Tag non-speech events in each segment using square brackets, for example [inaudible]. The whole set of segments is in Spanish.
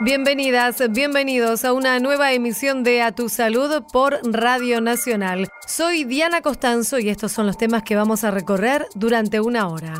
Bienvenidas, bienvenidos a una nueva emisión de A Tu Salud por Radio Nacional. Soy Diana Costanzo y estos son los temas que vamos a recorrer durante una hora.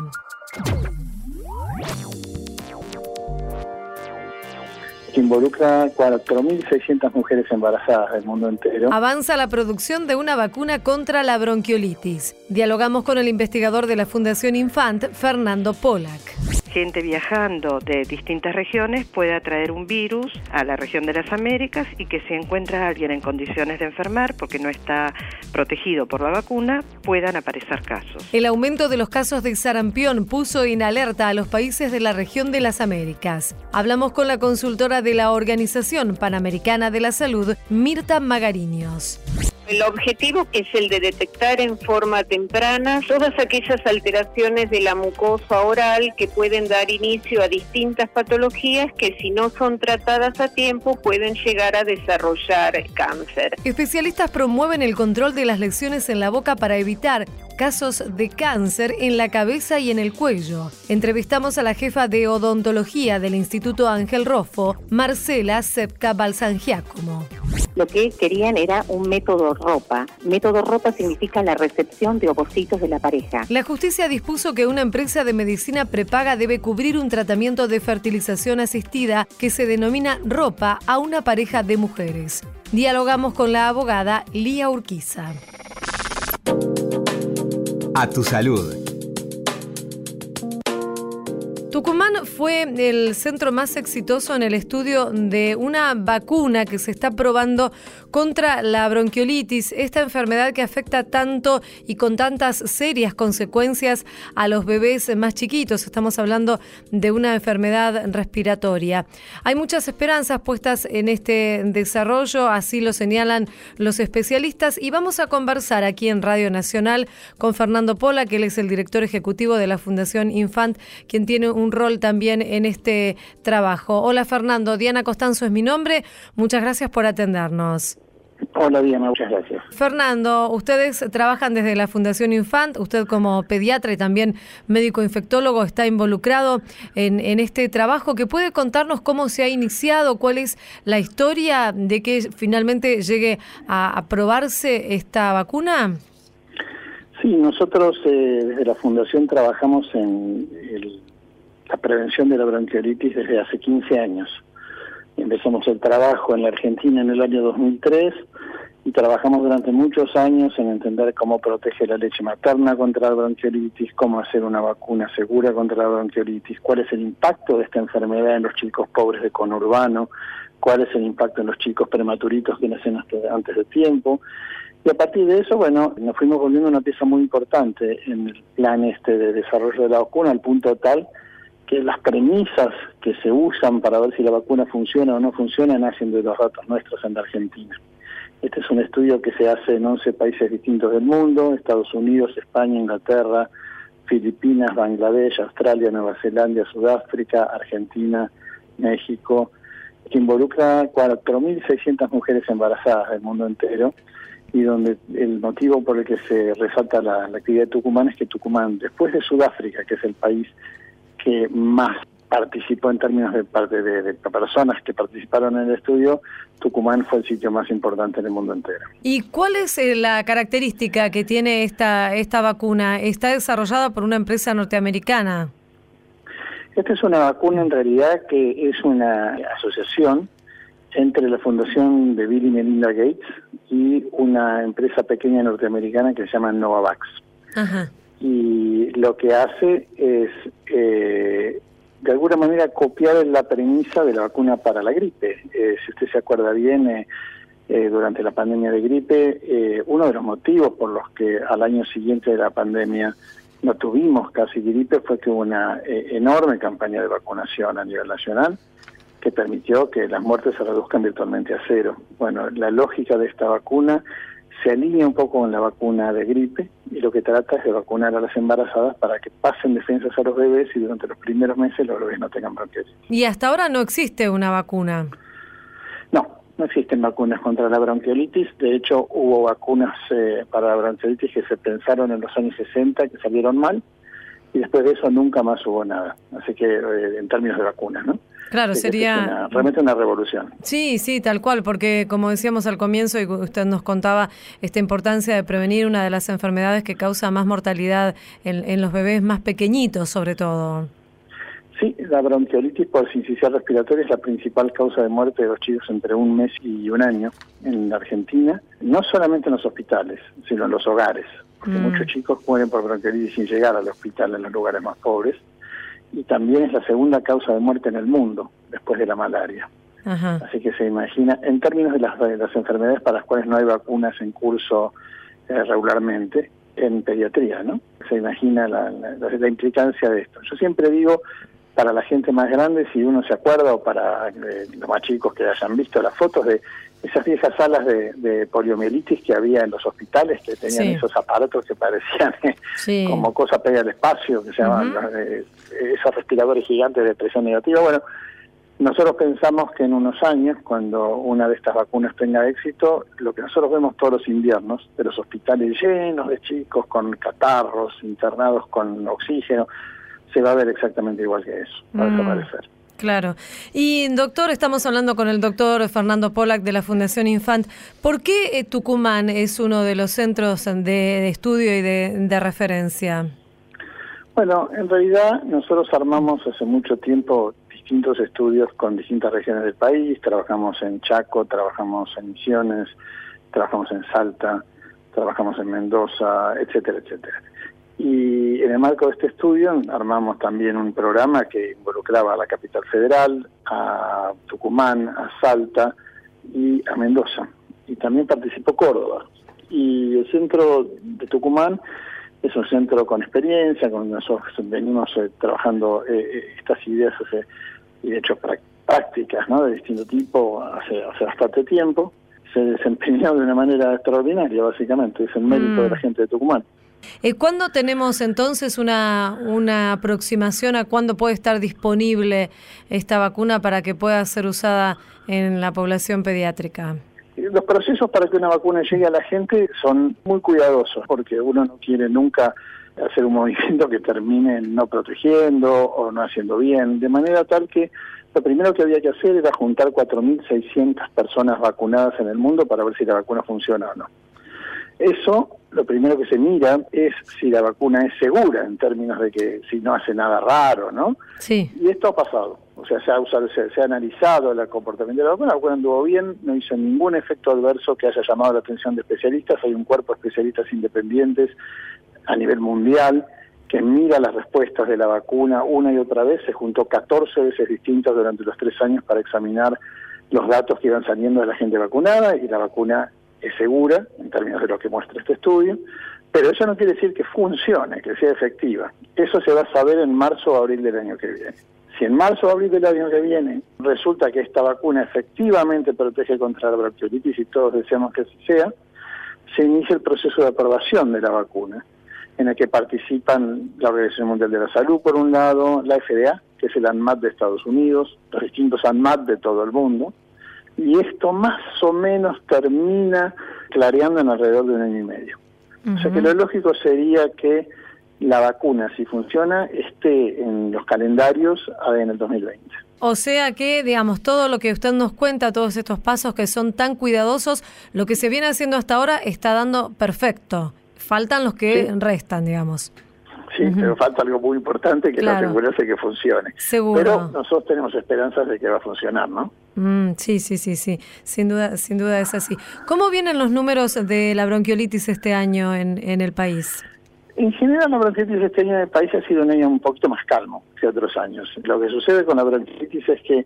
involucra 4.600 mujeres embarazadas del mundo entero. Avanza la producción de una vacuna contra la bronquiolitis. Dialogamos con el investigador de la Fundación Infant, Fernando Polak gente viajando de distintas regiones puede traer un virus a la región de las Américas y que si encuentra a alguien en condiciones de enfermar porque no está protegido por la vacuna, puedan aparecer casos. El aumento de los casos de sarampión puso en alerta a los países de la región de las Américas. Hablamos con la consultora de la Organización Panamericana de la Salud, Mirta Magariños. El objetivo es el de detectar en forma temprana todas aquellas alteraciones de la mucosa oral que pueden dar inicio a distintas patologías que si no son tratadas a tiempo pueden llegar a desarrollar cáncer. Especialistas promueven el control de las lesiones en la boca para evitar casos de cáncer en la cabeza y en el cuello. Entrevistamos a la jefa de odontología del Instituto Ángel Rofo, Marcela Sepka Balsangiacomo. Lo que querían era un método ropa. Método ropa significa la recepción de ovocitos de la pareja. La justicia dispuso que una empresa de medicina prepaga debe cubrir un tratamiento de fertilización asistida que se denomina ropa a una pareja de mujeres. Dialogamos con la abogada Lía Urquiza. A tu salud. Tucumán fue el centro más exitoso en el estudio de una vacuna que se está probando contra la bronquiolitis, esta enfermedad que afecta tanto y con tantas serias consecuencias a los bebés más chiquitos. Estamos hablando de una enfermedad respiratoria. Hay muchas esperanzas puestas en este desarrollo, así lo señalan los especialistas, y vamos a conversar aquí en Radio Nacional con Fernando Pola, que él es el director ejecutivo de la Fundación Infant, quien tiene un rol también en este trabajo. Hola Fernando, Diana Costanzo es mi nombre. Muchas gracias por atendernos. Hola Diana, muchas gracias. Fernando, ustedes trabajan desde la Fundación Infant, usted como pediatra y también médico infectólogo está involucrado en, este trabajo. ¿Que puede contarnos cómo se ha iniciado, cuál es la historia de que finalmente llegue a aprobarse esta vacuna? Sí, nosotros eh, desde la Fundación trabajamos en el prevención de la bronquiolitis desde hace 15 años. Empezamos el trabajo en la Argentina en el año 2003 y trabajamos durante muchos años en entender cómo protege la leche materna contra la bronquiolitis, cómo hacer una vacuna segura contra la bronquiolitis, cuál es el impacto de esta enfermedad en los chicos pobres de conurbano, cuál es el impacto en los chicos prematuritos que nacen antes de tiempo. Y a partir de eso, bueno, nos fuimos volviendo una pieza muy importante en el plan este de desarrollo de la vacuna, al punto tal que las premisas que se usan para ver si la vacuna funciona o no funciona nacen de los datos nuestros en la Argentina. Este es un estudio que se hace en 11 países distintos del mundo, Estados Unidos, España, Inglaterra, Filipinas, Bangladesh, Australia, Nueva Zelanda, Sudáfrica, Argentina, México, que involucra 4.600 mujeres embarazadas del mundo entero y donde el motivo por el que se resalta la, la actividad de Tucumán es que Tucumán, después de Sudáfrica, que es el país que más participó en términos de parte de, personas que participaron en el estudio, Tucumán fue el sitio más importante en el mundo entero. ¿Y cuál es eh, la característica que tiene esta, esta vacuna? ¿Está desarrollada por una empresa norteamericana? Esta es una vacuna en realidad que es una asociación entre la fundación de Bill y Melinda Gates y una empresa pequeña norteamericana que se llama Novavax. Ajá y lo que hace es eh, de alguna manera copiar la premisa de la vacuna para la gripe. Eh, si usted se acuerda bien, eh, durante la pandemia de gripe, uno de los motivos por los que al año siguiente de la pandemia no tuvimos casi gripe fue que hubo una enorme campaña de vacunación a nivel nacional que permitió que las muertes se reduzcan virtualmente a cero. Bueno, la lógica de esta vacuna se alinea un poco con la vacuna de gripe y lo que trata es de vacunar a las embarazadas para que pasen defensas a los bebés y durante los primeros meses los bebés no tengan bronquiolitis. ¿Y hasta ahora no existe una vacuna? No, no existen vacunas contra la bronquiolitis. De hecho, hubo vacunas eh, para la bronquiolitis que se pensaron en los años 60 que salieron mal y después de eso nunca más hubo nada. Así que eh, en términos de vacunas, ¿no? Claro, sería... realmente una revolución. Sí, sí, tal cual, porque como decíamos al comienzo y usted nos contaba esta importancia de prevenir una de las enfermedades que causa más mortalidad en, en los bebés más pequeñitos, sobre todo. Sí, la bronquiolitis por sincicial respiratoria es la principal causa de muerte de los chicos entre un mes y un año en la Argentina, no solamente en los hospitales, sino en los hogares, porque mm. muchos chicos mueren por bronquiolitis sin llegar al hospital en los lugares más pobres, y también es la segunda causa de muerte en el mundo, después de la malaria. Así que se imagina, en términos de las, las, enfermedades para las cuales no hay vacunas en curso eh, regularmente, en pediatría, ¿no? Se imagina la, la implicancia de esto. Yo siempre digo para la gente más grande, si uno se acuerda, o para eh, los más chicos que hayan visto las fotos de esas viejas salas de, poliomielitis que había en los hospitales, que tenían esos aparatos que parecían eh, como cosa pega al espacio, que se llaman eh, esos respiradores gigantes de presión negativa. Bueno, nosotros pensamos que en unos años, cuando una de estas vacunas tenga éxito, lo que nosotros vemos todos los inviernos, de los hospitales llenos de chicos con catarros, internados con oxígeno, se va a ver exactamente igual que eso, va a mm, desaparecer. Claro. Y doctor, estamos hablando con el doctor Fernando Pollack de la Fundación Infant. ¿Por qué eh, Tucumán es uno de los centros de, estudio y de, referencia? Bueno, en realidad nosotros armamos hace mucho tiempo distintos estudios con distintas regiones del país. Trabajamos en Chaco, trabajamos en Misiones, trabajamos en Salta, trabajamos en Mendoza, etcétera, etcétera. Y en el marco de este estudio armamos también un programa que involucraba a la capital federal, a Tucumán, a Salta y a Mendoza. Y también participó Córdoba. Y el centro de Tucumán es un centro con experiencia, con nosotros venimos eh, trabajando eh, eh, estas ideas y de hecho prácticas ¿no? de distinto tipo hace, hace bastante tiempo. Se desempeñó de una manera extraordinaria, básicamente, es el mérito de la mm. gente de Tucumán. Eh, ¿Cuándo tenemos entonces una, una aproximación a cuándo puede estar disponible esta vacuna para que pueda ser usada en la población pediátrica? Los procesos para que una vacuna llegue a la gente son muy cuidadosos porque uno no quiere nunca hacer un [laughs] movimiento que termine no protegiendo o no haciendo bien, de manera tal que lo primero que había que hacer era juntar 4.600 personas vacunadas en el mundo para ver si la vacuna funciona o no. Eso, lo primero que se mira es si la vacuna es segura en términos de que si no hace nada raro, ¿no? Sí. Y esto ha pasado. O sea, se ha, usado, se, ha analizado el comportamiento de la vacuna, la vacuna anduvo bien, no hizo ningún efecto adverso que haya llamado la atención de especialistas. Hay un cuerpo de especialistas independientes a nivel mundial que mira las respuestas de la vacuna una y otra vez. Se juntó 14 veces distintas durante los tres años para examinar los datos que iban saliendo de la gente vacunada y la vacuna es segura en términos de lo que muestra este estudio, pero eso no quiere decir que funcione, que sea efectiva. Eso se va a saber en marzo o abril del año que viene. Si en marzo o abril del año que viene resulta que esta vacuna efectivamente protege contra la bronquiolitis y todos deseamos que así sea, se inicia el proceso de aprobación de la vacuna, en el que participan la Organización Mundial de la Salud, por un lado, la FDA, que es el ANMAT de Estados Unidos, los distintos ANMAT de todo el mundo, y esto más o menos termina clareando en alrededor de un año y medio. O sea que lo lógico sería que la vacuna, si funciona, esté en los calendarios en el 2020. O sea que, digamos, todo lo que usted nos cuenta, todos estos pasos que son tan cuidadosos, lo que se viene haciendo hasta ahora está dando perfecto. Faltan los que restan, digamos. Sí, pero falta algo muy importante que claro. es asegurarse que funcione. Seguro. Pero nosotros tenemos esperanzas de que va a funcionar, ¿no? Mm, sí, sí, sí, sí. Sin duda, sin duda es así. ¿Cómo vienen los números de la bronquiolitis este año en, en el país? En general, la bronquiolitis este año en el país ha sido un año un poquito más calmo que otros años. Lo que sucede con la bronquiolitis es que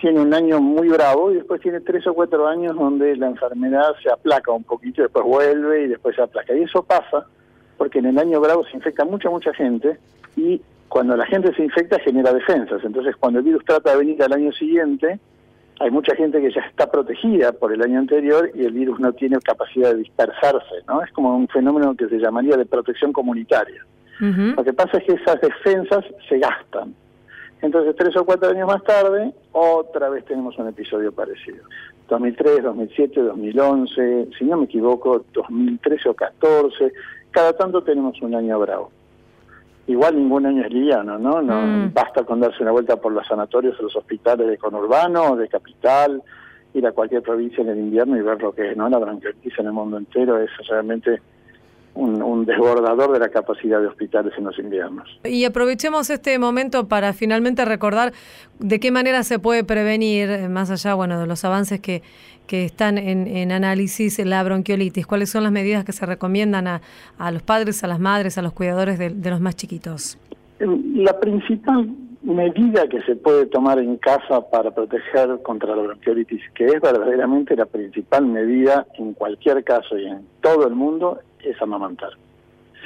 tiene un año muy bravo y después tiene tres o cuatro años donde la enfermedad se aplaca un poquito, después vuelve y después se aplaca. Y eso pasa porque en el año bravo se infecta mucha, mucha gente y cuando la gente se infecta genera defensas. Entonces, cuando el virus trata de venir al año siguiente, hay mucha gente que ya está protegida por el año anterior y el virus no tiene capacidad de dispersarse, ¿no? Es como un fenómeno que se llamaría de protección comunitaria. Lo que pasa es que esas defensas se gastan. Entonces, tres o cuatro años más tarde, otra vez tenemos un episodio parecido. 2003, 2007, 2011, si no me equivoco, 2013 o 14, cada tanto tenemos un año bravo. igual ningún año es liviano, ¿no? no Mm. Basta con darse una vuelta por los sanatorios o los hospitales de conurbano, de capital, ir a cualquier provincia en el invierno y ver lo que es, ¿no? La bronquiolitis en el mundo entero es realmente un, un desbordador de la capacidad de hospitales en los inviernos. Y aprovechemos este momento para finalmente recordar de qué manera se puede prevenir, eh, más allá bueno, de los avances que, que están en, en análisis, la bronquiolitis. ¿Cuáles son las medidas que se recomiendan a, a los padres, a las madres, a los cuidadores de, de los más chiquitos? La principal medida que se puede tomar en casa para proteger contra la bronquiolitis, que es verdaderamente la principal medida en cualquier caso y en todo el mundo, es amamantar.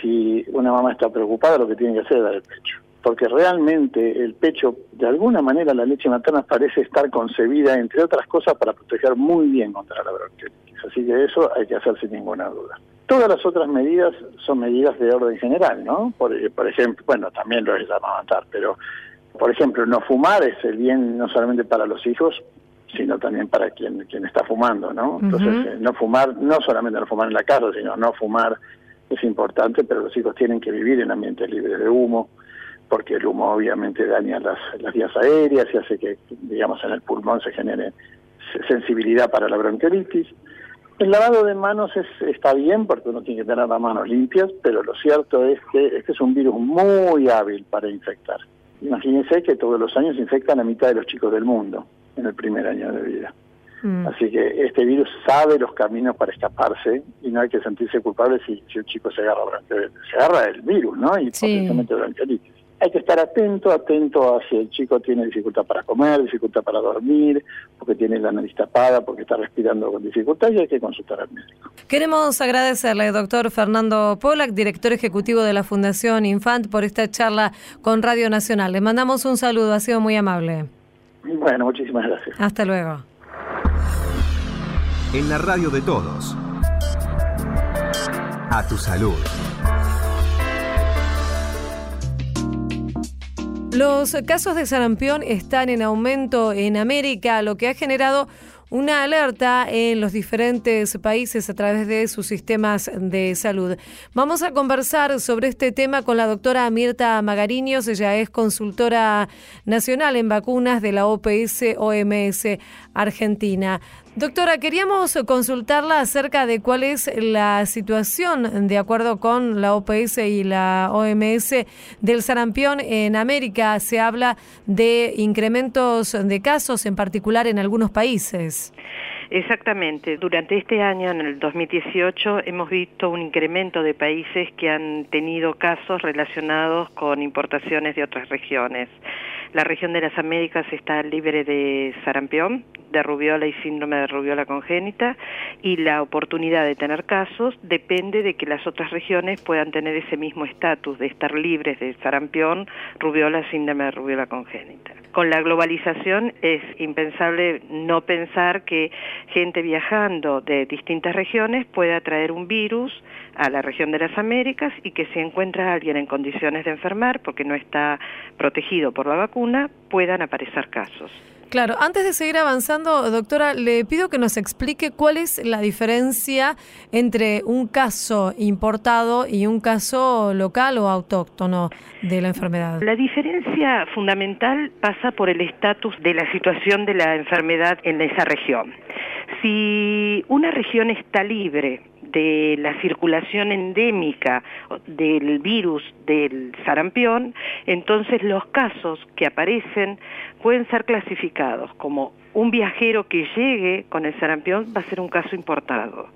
Si una mamá está preocupada, lo que tiene que hacer es dar el pecho. Porque realmente el pecho, de alguna manera, la leche materna parece estar concebida, entre otras cosas, para proteger muy bien contra la bronquiolitis. Así que eso hay que hacer sin ninguna duda. Todas las otras medidas son medidas de orden general, ¿no? Por, por ejemplo, bueno, también lo es amamantar, pero, por ejemplo, no fumar es el bien no solamente para los hijos, sino también para quien, quien está fumando, ¿no? Entonces, eh, no fumar, no solamente no fumar en la casa, sino no fumar es importante, pero los hijos tienen que vivir en ambientes libres de humo, porque el humo obviamente daña las, las vías aéreas y hace que, digamos, en el pulmón se genere se- sensibilidad para la bronquiolitis. El lavado de manos es, está bien porque uno tiene que tener las manos limpias, pero lo cierto es que este es un virus muy hábil para infectar. Imagínense que todos los años infectan a mitad de los chicos del mundo en el primer año de vida. Mm. Así que este virus sabe los caminos para escaparse y no hay que sentirse culpable si, si un chico se agarra. Se agarra el virus, ¿no? Y Sí. potencialmente bronquiolitis. Hay que estar atento, atento a si el chico tiene dificultad para comer, dificultad para dormir, porque tiene la nariz tapada, porque está respirando con dificultad y hay que consultar al médico. Queremos agradecerle, doctor Fernando Polak, director ejecutivo de la Fundación Infant, por esta charla con Radio Nacional. Le mandamos un saludo, ha sido muy amable. Bueno, muchísimas gracias. Hasta luego. En la radio de todos. A tu salud. Los casos de sarampión están en aumento en América, lo que ha generado una alerta en los diferentes países a través de sus sistemas de salud. Vamos a conversar sobre este tema con la doctora Mirta Magariños. Ella es consultora nacional en vacunas de la OPS OMS Argentina. Doctora, queríamos consultarla acerca de cuál es la situación, de acuerdo con la OPS y la OMS, del sarampión en América. Se habla de incrementos de casos, en particular en algunos países. Exactamente. Durante este año, en el 2018, hemos visto un incremento de países que han tenido casos relacionados con importaciones de otras regiones. La región de las Américas está libre de sarampión, de rubiola y síndrome de rubiola congénita y la oportunidad de tener casos depende de que las otras regiones puedan tener ese mismo estatus de estar libres de sarampión, rubiola, síndrome de rubiola congénita. Con la globalización es impensable no pensar que gente viajando de distintas regiones pueda traer un virus a la región de las Américas y que si encuentra a alguien en condiciones de enfermar porque no está protegido por la vacuna, puedan aparecer casos. Claro, antes de seguir avanzando, doctora, le pido que nos explique cuál es la diferencia entre un caso importado y un caso local o autóctono de la enfermedad. La diferencia fundamental pasa por el estatus de la situación de la enfermedad en esa región. Si una región está libre de la circulación endémica del virus del sarampión, entonces los casos que aparecen pueden ser clasificados como un viajero que llegue con el sarampión va a ser un caso importado.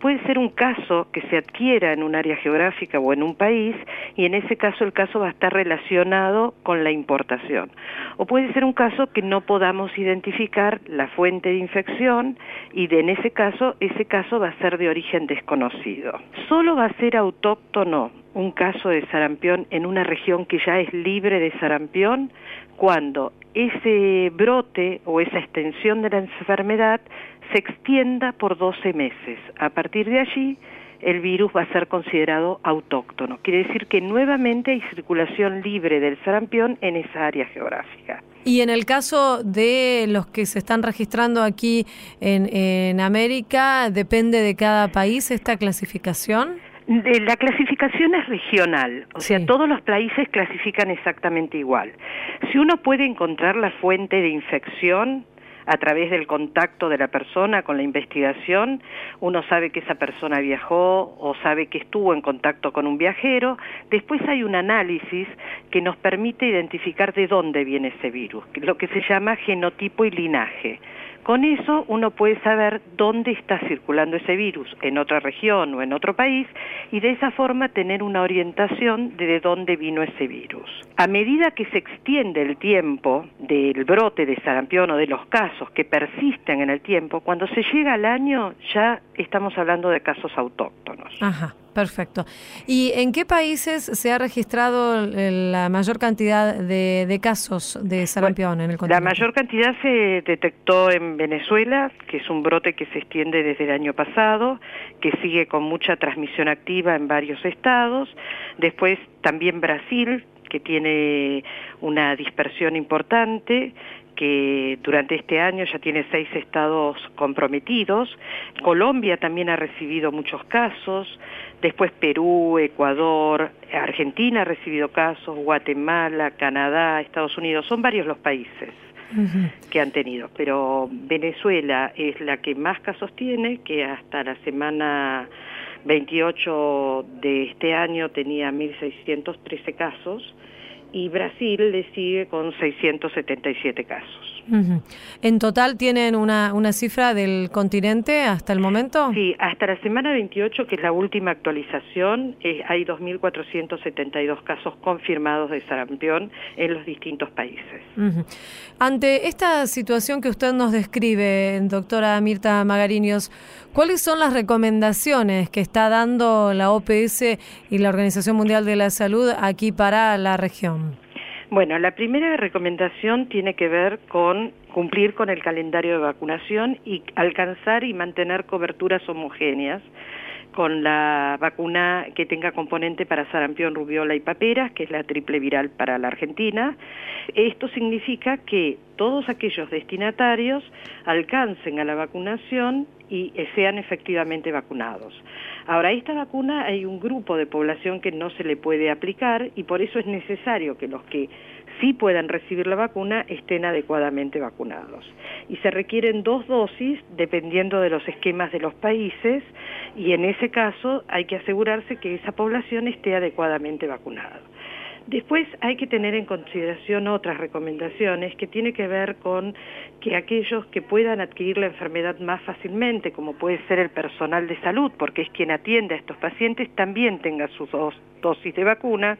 Puede ser un caso que se adquiera en un área geográfica o en un país y en ese caso el caso va a estar relacionado con la importación. O puede ser un caso que no podamos identificar la fuente de infección y de, en ese caso ese caso va a ser de origen desconocido. Solo va a ser autóctono un caso de sarampión en una región que ya es libre de sarampión cuando ese brote o esa extensión de la enfermedad se extienda por 12 meses. A partir de allí, el virus va a ser considerado autóctono. Quiere decir que nuevamente hay circulación libre del sarampión en esa área geográfica. Y en el caso de los que se están registrando aquí en, en América, ¿depende de cada país esta clasificación? La clasificación es regional, o sea, todos los países clasifican exactamente igual. Si uno puede encontrar la fuente de infección, a través del contacto de la persona con la investigación, uno sabe que esa persona viajó o sabe que estuvo en contacto con un viajero. Después hay un análisis que nos permite identificar de dónde viene ese virus, lo que se llama genotipo y linaje. Con eso uno puede saber dónde está circulando ese virus, en otra región o en otro país, y de esa forma tener una orientación de, de dónde vino ese virus. A medida que se extiende el tiempo del brote de sarampión o de los casos que persisten en el tiempo, cuando se llega al año ya estamos hablando de casos autóctonos. Ajá. Perfecto. ¿Y en qué países se ha registrado la mayor cantidad de, casos de sarampión en el continente? La mayor cantidad se detectó en Venezuela, que es un brote que se extiende desde el año pasado, que sigue con mucha transmisión activa en varios estados. Después también Brasil, que tiene una dispersión importante que durante este año ya tiene seis estados comprometidos. Colombia también ha recibido muchos casos, después Perú, Ecuador, Argentina ha recibido casos, Guatemala, Canadá, Estados Unidos, son varios los países. que han tenido, pero Venezuela es la que más casos tiene, que hasta la semana 28 de este año tenía 1.613 casos, y Brasil le sigue con 677 casos. ¿En total tienen una, una cifra del continente hasta el momento? Sí, hasta la semana 28, que es la última actualización, eh, hay 2.472 casos confirmados de sarampión en los distintos países. Ante esta situación que usted nos describe, doctora Mirta Magariños, ¿cuáles son las recomendaciones que está dando la OPS y la Organización Mundial de la Salud aquí para la región? Bueno, la primera recomendación tiene que ver con cumplir con el calendario de vacunación y alcanzar y mantener coberturas homogéneas con la vacuna que tenga componente para sarampión, rubiola y paperas, que es la triple viral para la Argentina. Esto significa que todos aquellos destinatarios alcancen a la vacunación y sean efectivamente vacunados. Ahora, esta vacuna hay un grupo de población que no se le puede aplicar y por eso es necesario que los que sí puedan recibir la vacuna estén adecuadamente vacunados. Y se requieren dos dosis dependiendo de los esquemas de los países y en ese caso hay que asegurarse que esa población esté adecuadamente vacunada. Después hay que tener en consideración otras recomendaciones que tiene que ver con que aquellos que puedan adquirir la enfermedad más fácilmente, como puede ser el personal de salud, porque es quien atiende a estos pacientes, también tenga sus dos dosis de vacuna,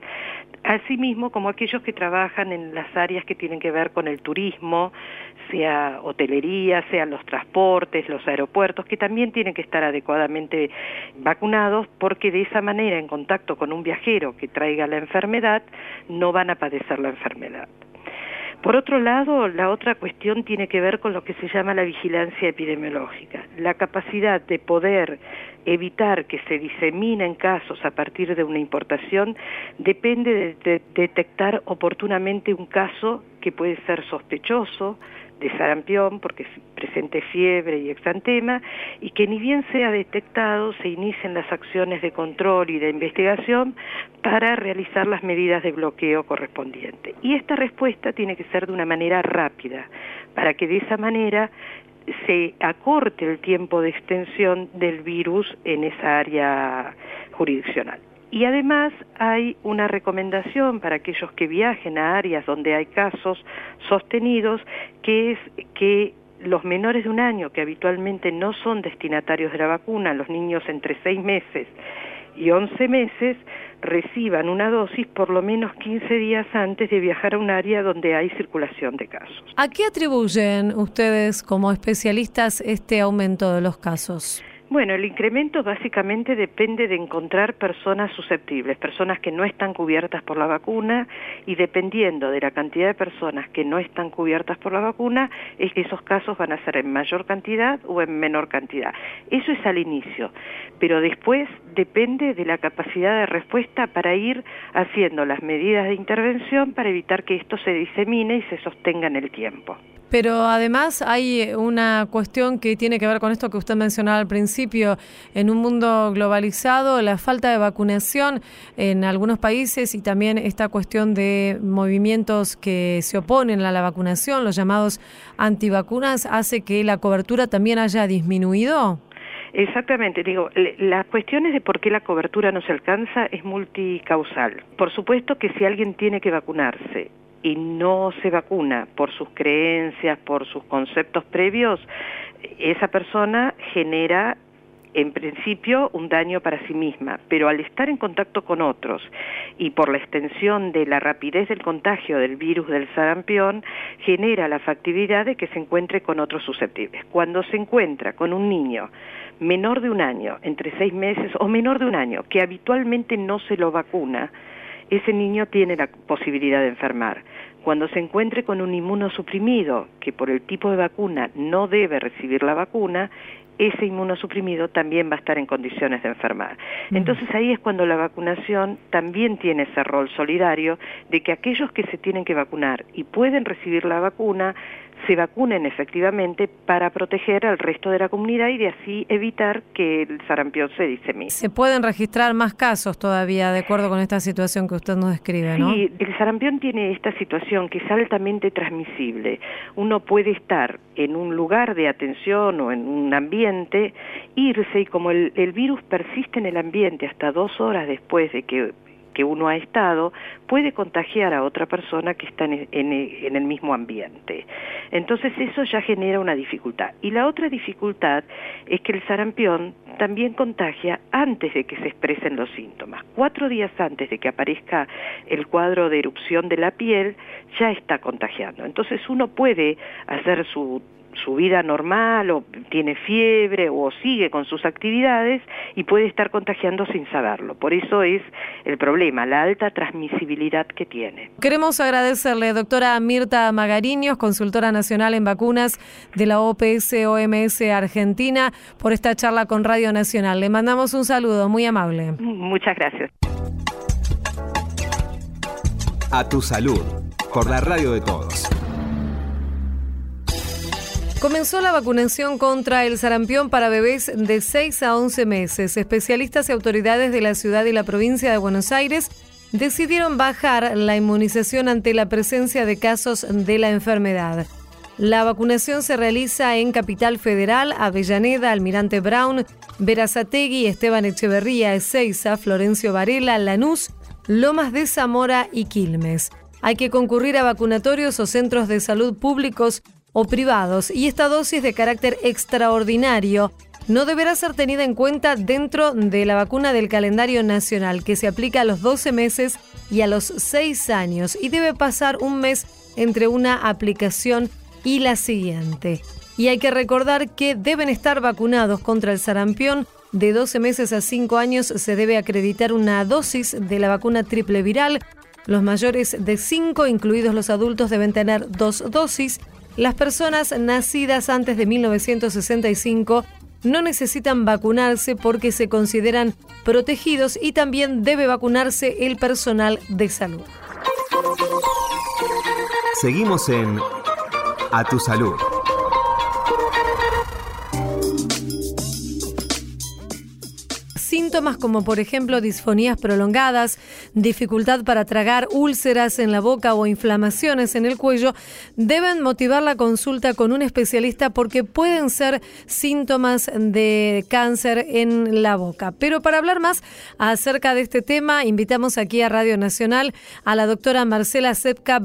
asimismo como aquellos que trabajan en las áreas que tienen que ver con el turismo, sea hotelería, sean los transportes, los aeropuertos, que también tienen que estar adecuadamente vacunados porque de esa manera en contacto con un viajero que traiga la enfermedad no van a padecer la enfermedad. Por otro lado, la otra cuestión tiene que ver con lo que se llama la vigilancia epidemiológica, la capacidad de poder evitar que se diseminen casos a partir de una importación depende de, detectar oportunamente un caso que puede ser sospechoso, de sarampión porque presente fiebre y exantema y que ni bien sea detectado se inicien las acciones de control y de investigación para realizar las medidas de bloqueo correspondientes. Y esta respuesta tiene que ser de una manera rápida para que de esa manera se acorte el tiempo de extensión del virus en esa área jurisdiccional. Y además hay una recomendación para aquellos que viajen a áreas donde hay casos sostenidos, que es que los menores de un año, que habitualmente no son destinatarios de la vacuna, los niños entre seis meses y once meses, reciban una dosis por lo menos 15 días antes de viajar a un área donde hay circulación de casos. ¿A qué atribuyen ustedes como especialistas este aumento de los casos? Bueno, el incremento básicamente depende de encontrar personas susceptibles, personas que no están cubiertas por la vacuna y dependiendo de la cantidad de personas que no están cubiertas por la vacuna, es que esos casos van a ser en mayor cantidad o en menor cantidad. Eso es al inicio, pero después depende de la capacidad de respuesta para ir haciendo las medidas de intervención para evitar que esto se disemine y se sostenga en el tiempo. Pero además hay eh, una cuestión que tiene que ver con esto que usted mencionaba al principio. En un mundo globalizado, la falta de vacunación en algunos países y también esta cuestión de movimientos que se oponen a la vacunación, los llamados antivacunas, hace que la cobertura también haya disminuido. Exactamente, digo, las cuestiones de por qué la cobertura no se alcanza es multicausal. Por supuesto que si alguien tiene que vacunarse y no se vacuna por sus creencias, por sus conceptos previos, esa persona genera en principio un daño para sí misma, pero al estar en contacto con otros y por la extensión de la rapidez del contagio del virus del sarampión, genera la factibilidad de que se encuentre con otros susceptibles. Cuando se encuentra con un niño menor de un año, entre seis meses o menor de un año, que habitualmente no se lo vacuna, ese niño tiene la posibilidad de enfermar. Cuando se encuentre con un inmunosuprimido que por el tipo de vacuna no debe recibir la vacuna, ese inmunosuprimido también va a estar en condiciones de enfermar. Mm. Entonces ahí es cuando la vacunación también tiene ese rol solidario de que aquellos que se tienen que vacunar y pueden recibir la vacuna se vacunen efectivamente para proteger al resto de la comunidad y de así evitar que el sarampión se disemine. Se pueden registrar más casos todavía de acuerdo con esta situación que usted nos describe, ¿no? Sí, el sarampión tiene esta situación que es altamente transmisible. Uno puede estar en un lugar de atención o en un ambiente, irse y como el, el virus persiste en el ambiente hasta dos horas después de que que uno ha estado puede contagiar a otra persona que está en, el mismo ambiente. Entonces eso ya genera una dificultad. Y la otra dificultad es que el sarampión también contagia antes de que se expresen los síntomas. Cuatro días antes de que aparezca el cuadro de erupción de la piel, ya está contagiando. Entonces uno puede hacer su su vida normal o tiene fiebre o sigue con sus actividades y puede estar contagiando sin saberlo. Por eso es el problema, la alta transmisibilidad que tiene. Queremos agradecerle, doctora Mirta Magariños, consultora nacional en vacunas de la OPS OMS Argentina, por esta charla con Radio Nacional. Le mandamos un saludo muy amable. Muchas gracias. A tu salud, por la radio de todos. Comenzó la vacunación contra el sarampión para bebés de 6 a 11 meses. Especialistas y autoridades de la ciudad y la provincia de Buenos Aires decidieron bajar la inmunización ante la presencia de casos de la enfermedad. La vacunación se realiza en Capital Federal, Avellaneda, Almirante Brown, Verazategui, Esteban Echeverría, Ezeiza, Florencio Varela, Lanús, Lomas de Zamora y Quilmes. Hay que concurrir a vacunatorios o centros de salud públicos o privados y esta dosis de carácter extraordinario no deberá ser tenida en cuenta dentro de la vacuna del calendario nacional que se aplica a los 12 meses y a los 6 años y debe pasar un mes entre una aplicación y la siguiente. Y hay que recordar que deben estar vacunados contra el sarampión. De 12 meses a 5 años se debe acreditar una dosis de la vacuna triple viral. Los mayores de 5, incluidos los adultos, deben tener dos dosis las personas nacidas antes de 1965 no necesitan vacunarse porque se consideran protegidos y también debe vacunarse el personal de salud. Seguimos en A Tu Salud. Síntomas como por ejemplo disfonías prolongadas, dificultad para tragar, úlceras en la boca o inflamaciones en el cuello deben motivar la consulta con un especialista porque pueden ser síntomas de cáncer en la boca. Pero para hablar más acerca de este tema, invitamos aquí a Radio Nacional a la doctora Marcela Sepka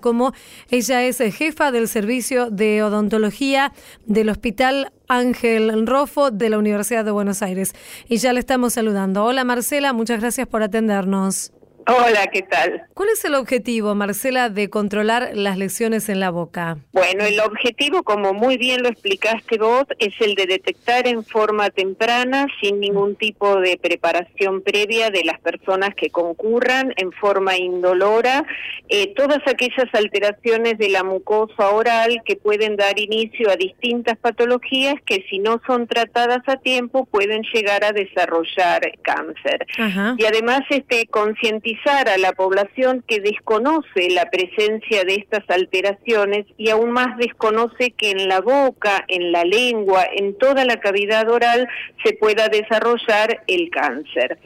como Ella es jefa del servicio de odontología del Hospital Ángel Rofo de la Universidad de Buenos Aires. Y ya le estamos saludando. Hola Marcela, muchas gracias por atendernos. Hola, ¿qué tal? ¿Cuál es el objetivo, Marcela, de controlar las lesiones en la boca? Bueno, el objetivo, como muy bien lo explicaste vos, es el de detectar en forma temprana, sin ningún tipo de preparación previa de las personas que concurran, en forma indolora, eh, todas aquellas alteraciones de la mucosa oral que pueden dar inicio a distintas patologías que si no son tratadas a tiempo pueden llegar a desarrollar cáncer. Y además, este concientizar a la población que desconoce la presencia de estas alteraciones y aún más desconoce que en la boca, en la lengua, en toda la cavidad oral se pueda desarrollar el cáncer.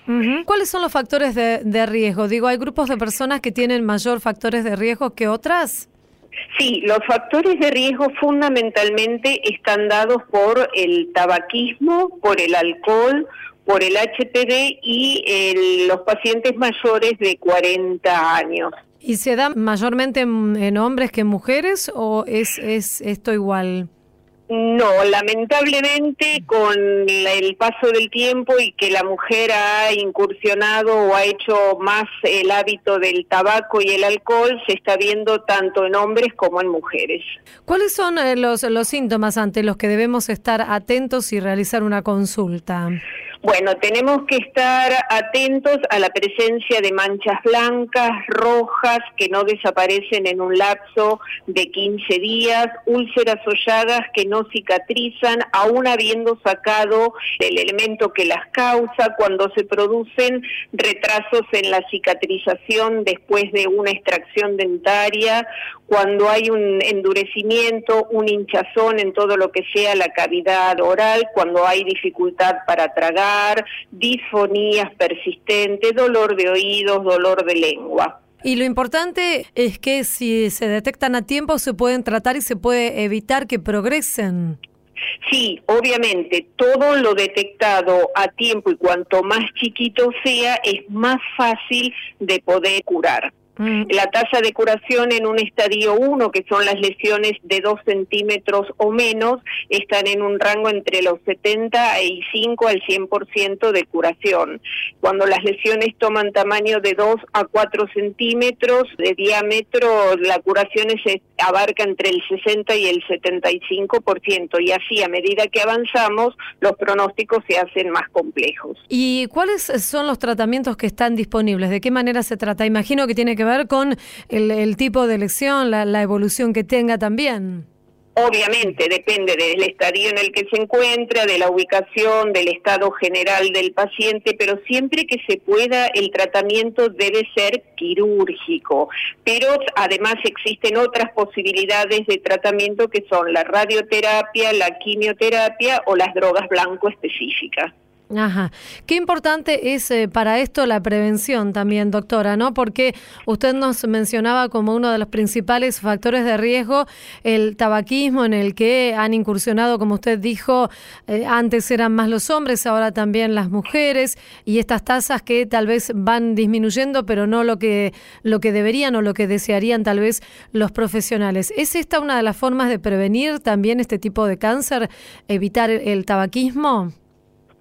¿Cuáles son los factores de, de riesgo? Digo, ¿hay grupos de personas que tienen mayor factores de riesgo que otras? Sí, los factores de riesgo fundamentalmente están dados por el tabaquismo, por el alcohol, por el HPV y los pacientes mayores de 40 años. ¿Y se da mayormente en, hombres que en mujeres o es, es esto igual? No, lamentablemente con el paso del tiempo y que la mujer ha incursionado o ha hecho más el hábito del tabaco y el alcohol, se está viendo tanto en hombres como en mujeres. ¿Cuáles son eh, los, los síntomas ante los que debemos estar atentos y realizar una consulta? Bueno, tenemos que estar atentos a la presencia de manchas blancas, rojas, que no desaparecen en un lapso de 15 días, úlceras holladas que no cicatrizan, aún habiendo sacado el elemento que las causa, cuando se producen retrasos en la cicatrización después de una extracción dentaria, cuando hay un endurecimiento, un hinchazón en todo lo que sea la cavidad oral, cuando hay dificultad para tragar, disfonías persistentes, dolor de oídos, dolor de lengua. Y lo importante es que si se detectan a tiempo se pueden tratar y se puede evitar que progresen. Sí, obviamente, todo lo detectado a tiempo y cuanto más chiquito sea, es más fácil de poder curar. Mm. La tasa de curación en un estadio 1, que son las lesiones de 2 centímetros o menos, están en un rango entre los 75 al 100% de curación. Cuando las lesiones toman tamaño de 2 a 4 centímetros de diámetro, la curación se abarca entre el 60 y el 75%, y así a medida que avanzamos, los pronósticos se hacen más complejos. ¿Y cuáles son los tratamientos que están disponibles? ¿De qué manera se trata? Imagino que tiene que ver con el, tipo de elección, la, la evolución que tenga también. Obviamente depende del estadio en el que se encuentra, de la ubicación, del estado general del paciente, pero siempre que se pueda el tratamiento debe ser quirúrgico. Pero además existen otras posibilidades de tratamiento que son la radioterapia, la quimioterapia o las drogas blanco específicas. Ajá. Qué importante es eh, para esto la prevención también, doctora, ¿no? Porque usted nos mencionaba como uno de los principales factores de riesgo el tabaquismo en el que han incursionado, como usted dijo, eh, antes eran más los hombres, ahora también las mujeres y estas tasas que tal vez van disminuyendo, pero no lo que lo que deberían o lo que desearían tal vez los profesionales. ¿Es esta una de las formas de prevenir también este tipo de cáncer, evitar el tabaquismo?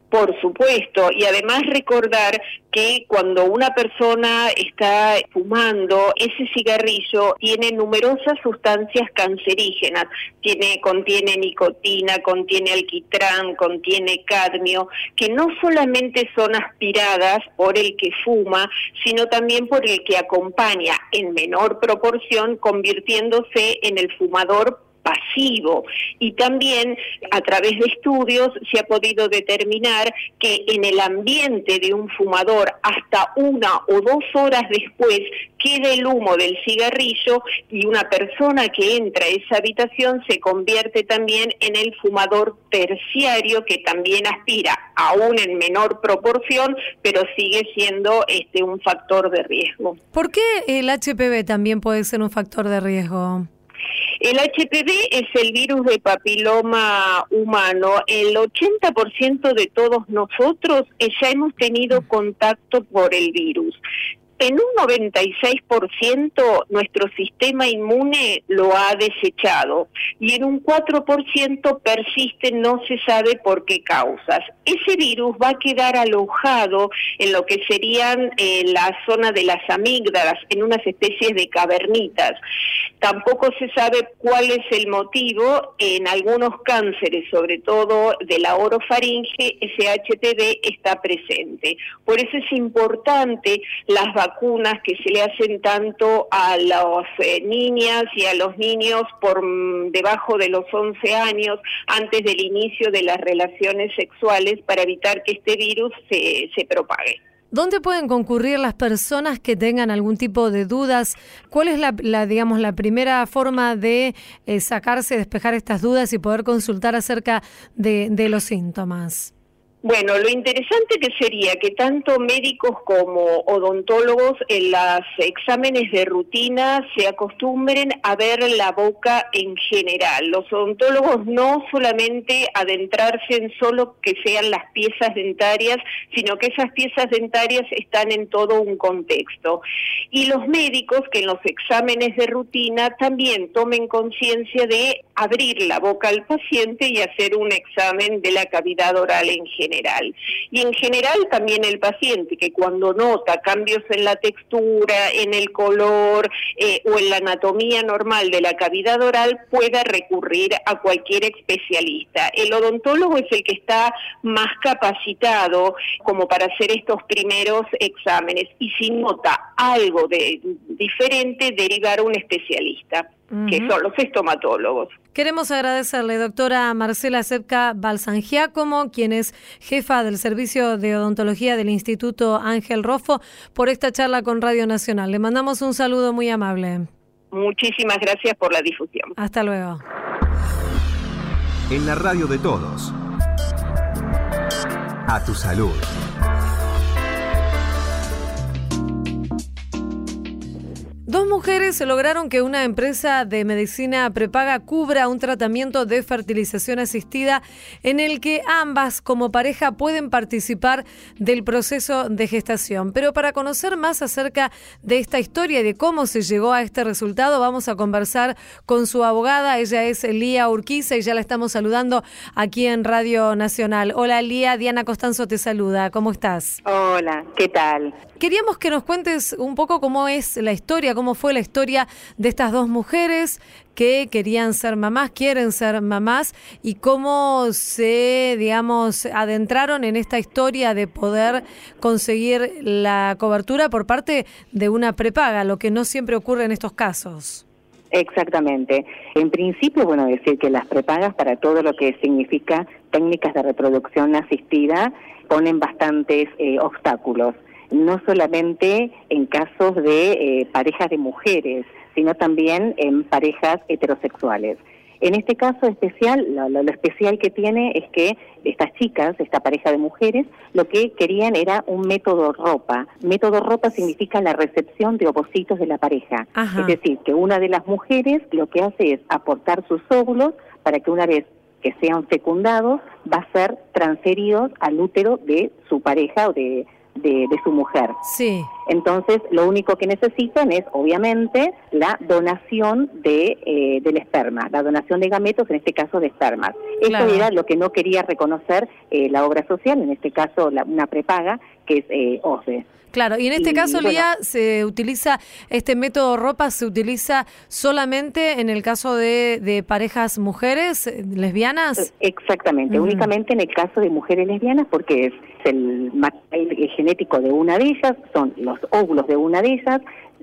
Por supuesto, y además recordar que cuando una persona está fumando, ese cigarrillo tiene numerosas sustancias cancerígenas, tiene, contiene nicotina, contiene alquitrán, contiene cadmio, que no solamente son aspiradas por el que fuma, sino también por el que acompaña en menor proporción, convirtiéndose en el fumador pasivo y también a través de estudios se ha podido determinar que en el ambiente de un fumador hasta una o dos horas después queda el humo del cigarrillo y una persona que entra a esa habitación se convierte también en el fumador terciario que también aspira aún en menor proporción pero sigue siendo este un factor de riesgo. ¿Por qué el HPV también puede ser un factor de riesgo? El HPV es el virus de papiloma humano. El 80% de todos nosotros ya hemos tenido contacto por el virus en un 96% nuestro sistema inmune lo ha desechado y en un 4% persiste, no se sabe por qué causas. Ese virus va a quedar alojado en lo que serían eh, la zona de las amígdalas, en unas especies de cavernitas. Tampoco se sabe cuál es el motivo. En algunos cánceres, sobre todo de la orofaringe, ese HPV está presente. Por eso es importante las vacunas que se le hacen tanto a las eh, niñas y a los niños por mm, debajo de los 11 años antes del inicio de las relaciones sexuales para evitar que este virus se, se propague. ¿Dónde pueden concurrir las personas que tengan algún tipo de dudas? ¿Cuál es la, digamos, la primera forma de eh, sacarse, despejar estas dudas y poder consultar acerca de, de los síntomas? Bueno, lo interesante que sería que tanto médicos como odontólogos en los exámenes de rutina se acostumbren a ver la boca en general. Los odontólogos no solamente adentrarse en solo que sean las piezas dentarias, sino que esas piezas dentarias están en todo un contexto. Y los médicos que en los exámenes de rutina también tomen conciencia de abrir la boca al paciente y hacer un examen de la cavidad oral en general Y en general también el paciente que cuando nota cambios en la textura, en el color eh, o en la anatomía normal de la cavidad oral pueda recurrir a cualquier especialista. El odontólogo es el que está más capacitado como para hacer estos primeros exámenes. Y si nota algo de diferente derivar a un especialista que son los estomatólogos. Queremos agradecerle, doctora Marcela Sepka Balsangiacomo, quien es jefa del Servicio de Odontología del Instituto Ángel Rofo, por esta charla con Radio Nacional. Le mandamos un saludo muy amable. Muchísimas gracias por la difusión. Hasta luego. En la radio de todos. A tu salud. Mujeres lograron que una empresa de medicina prepaga cubra un tratamiento de fertilización asistida en el que ambas como pareja pueden participar del proceso de gestación. Pero para conocer más acerca de esta historia y de cómo se llegó a este resultado, vamos a conversar con su abogada. Ella es Lía Urquiza y ya la estamos saludando aquí en Radio Nacional. Hola Lía, Diana Costanzo te saluda. ¿Cómo estás? Hola, ¿qué tal? Queríamos que nos cuentes un poco cómo es la historia, cómo fue la historia de estas dos mujeres que querían ser mamás, quieren ser mamás y cómo se, digamos, adentraron en esta historia de poder conseguir la cobertura por parte de una prepaga, lo que no siempre ocurre en estos casos. Exactamente. En principio, bueno, decir que las prepagas para todo lo que significa técnicas de reproducción asistida ponen bastantes eh, obstáculos no solamente en casos de eh, parejas de mujeres, sino también en parejas heterosexuales. En este caso especial, lo, especial que tiene es que estas chicas, esta pareja de mujeres, lo que querían era un método ropa. Método ropa significa la recepción de ovocitos de la pareja. Es decir, que una de las mujeres lo que hace es aportar sus óvulos para que una vez que sean fecundados, va a ser transferidos al útero de su pareja o de, de, su mujer. Sí. Entonces, lo único que necesitan es, obviamente, la donación de, eh, del esperma, la donación de gametos, en este caso de espermas. Eso era lo que no quería reconocer eh, la obra social, en este caso la, una prepaga, que es eh, OSDE. Claro, y en este caso, Lía, se utiliza, este método ropa se utiliza solamente en el caso de, parejas mujeres lesbianas. Exactamente, únicamente en el caso de mujeres lesbianas porque es el material genético de una de ellas, son los óvulos de una de ellas,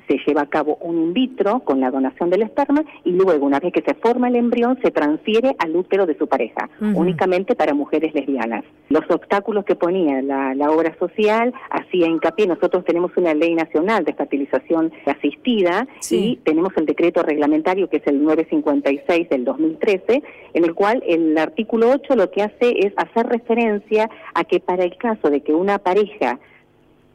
se lleva a cabo un in vitro con la donación del esperma y luego, una vez que se forma el embrión, se transfiere al útero de su pareja, únicamente para mujeres lesbianas. Los obstáculos que ponía la, obra social hacía hincapié, nosotros tenemos una ley nacional de fertilización asistida y tenemos el decreto reglamentario que es el 956 del 2013, en el cual el artículo 8 lo que hace es hacer referencia a que para el caso de que una pareja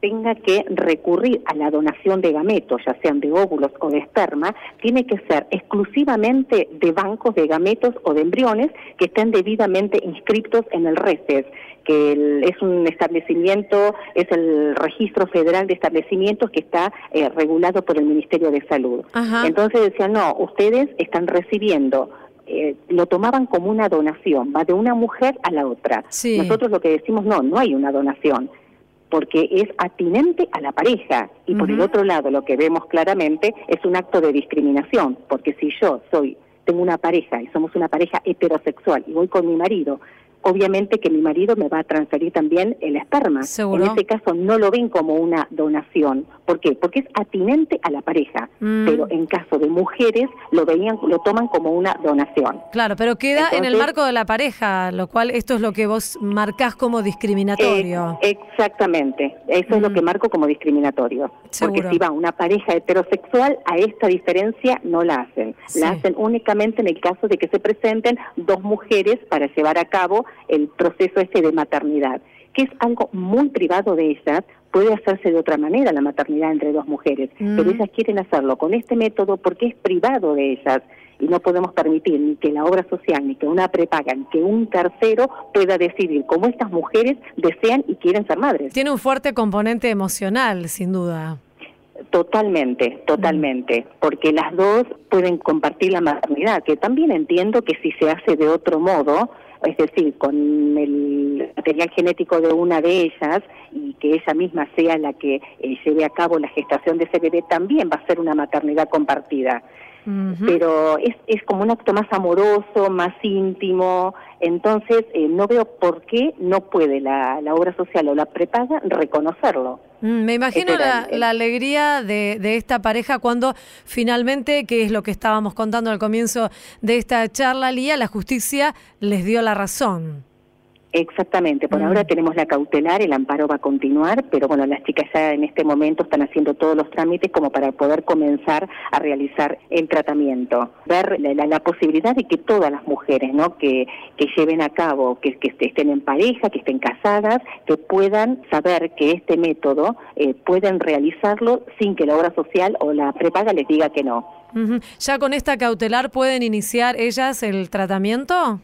tenga que recurrir a la donación de gametos, ya sean de óvulos o de esperma, tiene que ser exclusivamente de bancos de gametos o de embriones que estén debidamente inscritos en el RECES, que es un establecimiento, es el registro federal de establecimientos que está eh, regulado por el Ministerio de Salud. Entonces decían, no, ustedes están recibiendo eh, lo tomaban como una donación, va de una mujer a la otra. Nosotros lo que decimos, no, no hay una donación porque es atinente a la pareja. Y por el otro lado, lo que vemos claramente es un acto de discriminación, porque si yo soy tengo una pareja y somos una pareja heterosexual y voy con mi marido obviamente que mi marido me va a transferir también el esperma. ¿Seguro? En ese caso no lo ven como una donación. ¿Por qué? Porque es atinente a la pareja, Mm. pero en caso de mujeres lo veían, lo toman como una donación. Claro, pero queda en el marco de la pareja, lo cual esto es lo que vos marcás como discriminatorio. Eh, exactamente, eso es lo Mm. que marco como discriminatorio. Seguro. Porque si va una pareja heterosexual, a esta diferencia no la hacen. Sí. La hacen únicamente en el caso de que se presenten dos mujeres para llevar a cabo el proceso este de maternidad, que es algo muy privado de ellas. Puede hacerse de otra manera la maternidad entre dos mujeres, Mm. pero ellas quieren hacerlo con este método porque es privado de ellas y no podemos permitir ni que la obra social, ni que una prepaga, ni que un tercero pueda decidir cómo estas mujeres desean y quieren ser madres. Tiene un fuerte componente emocional, sin duda. Totalmente, totalmente, porque las dos pueden compartir la maternidad, que también entiendo que si se hace de otro modo, es decir, con el material genético de una de ellas y que ella misma sea la que eh, lleve a cabo la gestación de ese bebé, también va a ser una maternidad compartida. Pero es, es como un acto más amoroso, más íntimo, entonces eh, no veo por qué no puede la, la obra social o la prepaga reconocerlo. Mm, Me imagino la, el- la alegría de, de esta pareja cuando finalmente, que es lo que estábamos contando al comienzo de esta charla, Lía, la justicia les dio la razón. Exactamente, por Mm. ahora tenemos la cautelar, el amparo va a continuar, pero bueno, las chicas ya en este momento están haciendo todos los trámites como para poder comenzar a realizar el tratamiento. Ver la, la- la posibilidad de que todas las mujeres, ¿no? Que, que lleven a cabo, que, que estén en pareja, que estén casadas, que puedan saber que este método eh, pueden realizarlo sin que la obra social o la prepaga les diga que no. ¿Ya con esta cautelar pueden iniciar ellas el tratamiento?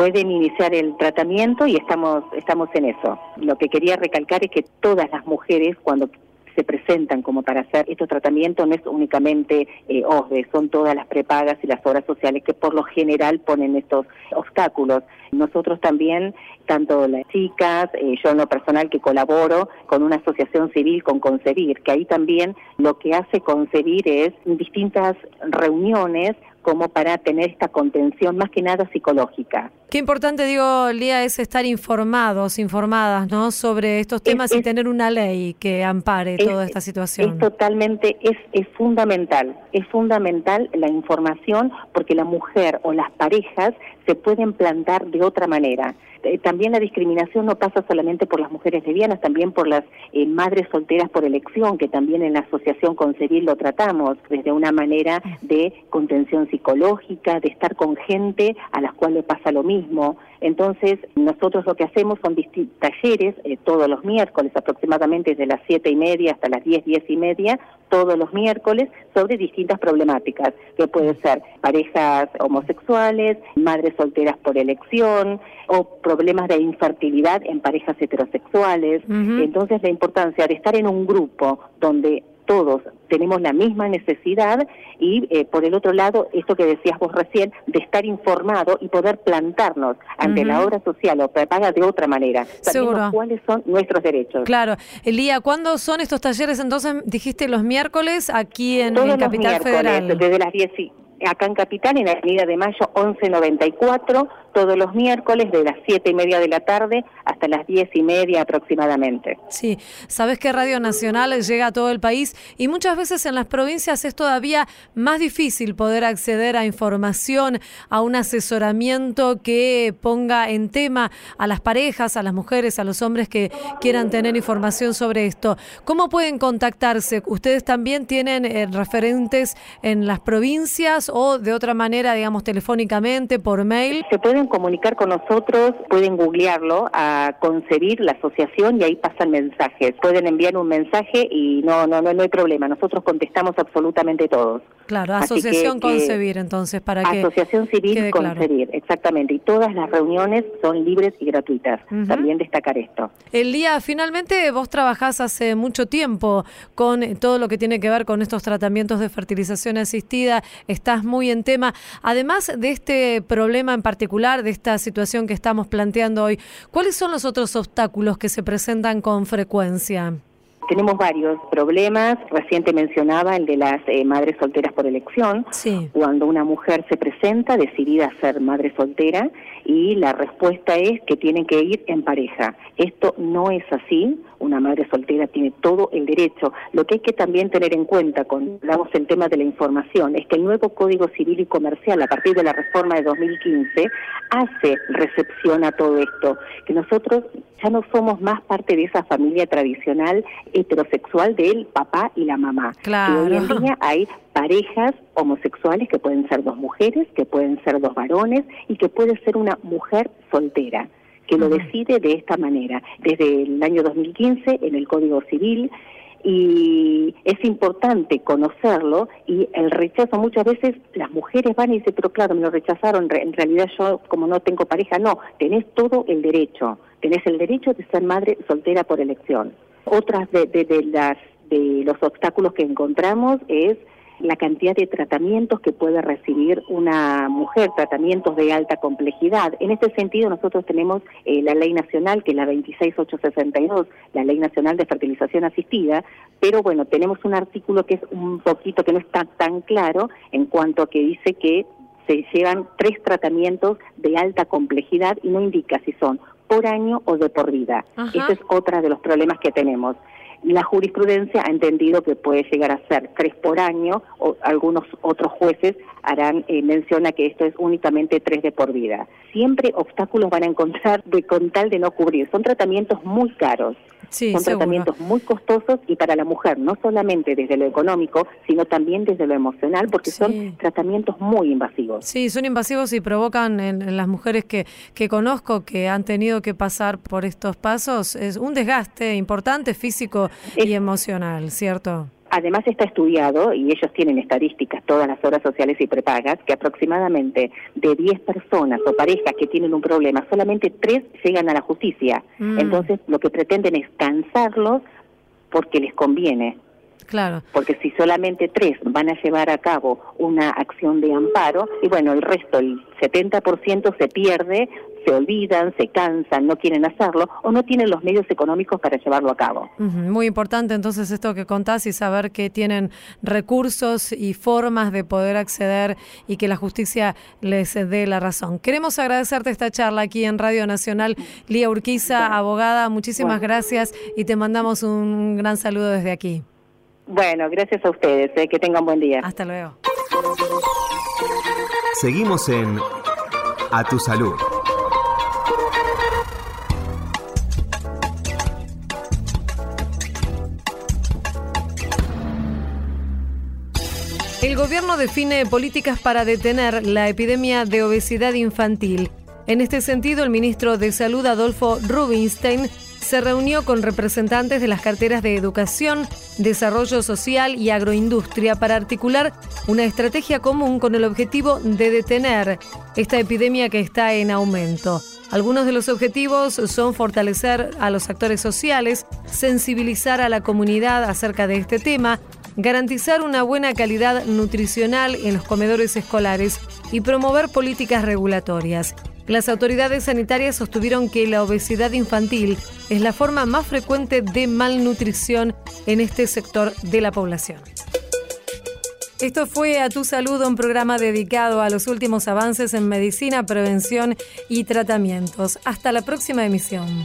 Pueden iniciar el tratamiento y estamos estamos en eso. Lo que quería recalcar es que todas las mujeres cuando se presentan como para hacer estos tratamientos no es únicamente eh, OSDE, son todas las prepagas y las obras sociales que por lo general ponen estos obstáculos. Nosotros también, tanto las chicas, eh, yo en lo personal que colaboro con una asociación civil con Concebir, que ahí también lo que hace Concebir es distintas reuniones como para tener esta contención más que nada psicológica. Qué importante, digo, Lía, es estar informados, informadas, ¿no? Sobre estos temas y es- tener una ley que ampare Es- toda esta situación. Es totalmente, es, es fundamental, es fundamental la información porque la mujer o las parejas se pueden plantar de otra manera. Eh, también la discriminación no pasa solamente por las mujeres lesbianas, también por las eh, madres solteras por elección, que también en la Asociación Concebir lo tratamos desde una manera de contención psicológica, de estar con gente a las cuales pasa lo mismo. Entonces, nosotros lo que hacemos son talleres eh, todos los miércoles, aproximadamente desde las siete y media hasta las diez, diez y media, todos los miércoles, sobre distintas problemáticas, que pueden ser parejas homosexuales, madres solteras por elección, o problemas de infertilidad en parejas heterosexuales. Entonces, la importancia de estar en un grupo donde todos tenemos la misma necesidad y eh, por el otro lado, esto que decías vos recién, de estar informado y poder plantarnos ante la obra social o prepaga de otra manera. Sabemos cuáles son nuestros derechos. Claro. Elía, ¿cuándo son estos talleres? Entonces, dijiste los miércoles aquí en, Todos en los Capital miércoles, Federal. desde las 10 y- acá en Capital, en Avenida de Mayo 1194, todos los miércoles de las siete y media de la tarde hasta las diez y media aproximadamente. Sí, sabes que Radio Nacional llega a todo el país y muchas veces en las provincias es todavía más difícil poder acceder a información, a un asesoramiento que ponga en tema a las parejas, a las mujeres, a los hombres que quieran tener información sobre esto. ¿Cómo pueden contactarse? ¿Ustedes también tienen eh, referentes en las provincias o de otra manera, digamos, telefónicamente, por mail? Se pueden comunicar con nosotros, pueden googlearlo a concebir la asociación y ahí pasan mensajes. Pueden enviar un mensaje y no no no, no hay problema. Nosotros contestamos absolutamente todos. Claro, Así que, Asociación eh, Concebir, entonces, para que Asociación Civil claro. Concebir, exactamente. Y todas las reuniones son libres y gratuitas. También destacar esto. Elía, finalmente vos trabajás hace mucho tiempo con todo lo que tiene que ver con estos tratamientos de fertilización asistida, estás muy en tema. Además de este problema en particular, de esta situación que estamos planteando hoy, ¿cuáles son los otros obstáculos que se presentan con frecuencia? Tenemos varios problemas. Reciente mencionaba el de las eh, madres solteras por elección. Sí. Cuando una mujer se presenta decidida a ser madre soltera y la respuesta es que tienen que ir en pareja. Esto no es así. Una madre soltera tiene todo el derecho. Lo que hay que también tener en cuenta cuando hablamos del tema de la información es que el nuevo Código Civil y Comercial, a partir de la reforma de 2015, hace recepción a todo esto. Que nosotros ya no somos más parte de esa familia tradicional heterosexual del papá y la mamá. Claro. Que hoy en día hay parejas homosexuales que pueden ser dos mujeres, que pueden ser dos varones y que puede ser una mujer soltera que lo decide de esta manera, desde el año 2015 en el Código Civil y es importante conocerlo y el rechazo muchas veces las mujeres van y dicen pero claro me lo rechazaron en realidad yo como no tengo pareja no tenés todo el derecho tenés el derecho de ser madre soltera por elección. Otras de, de, de las de los obstáculos que encontramos es la cantidad de tratamientos que puede recibir una mujer, tratamientos de alta complejidad. En este sentido, nosotros tenemos eh, la ley nacional, que es la 26862, la ley nacional de fertilización asistida, pero bueno, tenemos un artículo que es un poquito que no está tan claro en cuanto a que dice que se llevan tres tratamientos de alta complejidad y no indica si son por año o de por vida. Ese es otro de los problemas que tenemos la jurisprudencia ha entendido que puede llegar a ser tres por año, o algunos otros jueces harán eh, mención a que esto es únicamente tres de por vida. Siempre obstáculos van a encontrar de con tal de no cubrir. Son tratamientos muy caros. Sí, son seguro. tratamientos muy costosos y para la mujer, no solamente desde lo económico, sino también desde lo emocional, porque Sí. son tratamientos muy invasivos. Sí, son invasivos y provocan en, en las mujeres que, que conozco que han tenido que pasar por estos pasos es un desgaste importante físico y Es- emocional, ¿cierto? Además está estudiado, y ellos tienen estadísticas, todas las horas sociales y prepagas, que aproximadamente de 10 personas o parejas que tienen un problema, solamente 3 llegan a la justicia. Mm. Entonces lo que pretenden es cansarlos porque les conviene. Claro. Porque si solamente tres van a llevar a cabo una acción de amparo, y bueno, el resto, el 70% se pierde, se olvidan, se cansan, no quieren hacerlo o no tienen los medios económicos para llevarlo a cabo. Muy importante entonces esto que contás y saber que tienen recursos y formas de poder acceder y que la justicia les dé la razón. Queremos agradecerte esta charla aquí en Radio Nacional. Lía Urquiza, abogada, muchísimas Bueno. gracias y te mandamos un gran saludo desde aquí. Bueno, gracias a ustedes, eh, que tengan buen día. Hasta luego. Seguimos en A Tu Salud. El gobierno define políticas para detener la epidemia de obesidad infantil. En este sentido, el ministro de Salud, Adolfo Rubinstein, se reunió con representantes de las carteras de Educación, Desarrollo Social y Agroindustria para articular una estrategia común con el objetivo de detener esta epidemia que está en aumento. Algunos de los objetivos son fortalecer a los actores sociales, sensibilizar a la comunidad acerca de este tema, garantizar una buena calidad nutricional en los comedores escolares y promover políticas regulatorias. Las autoridades sanitarias sostuvieron que la obesidad infantil es la forma más frecuente de malnutrición en este sector de la población. Esto fue A Tu Salud, un programa dedicado a los últimos avances en medicina, prevención y tratamientos. Hasta la próxima emisión.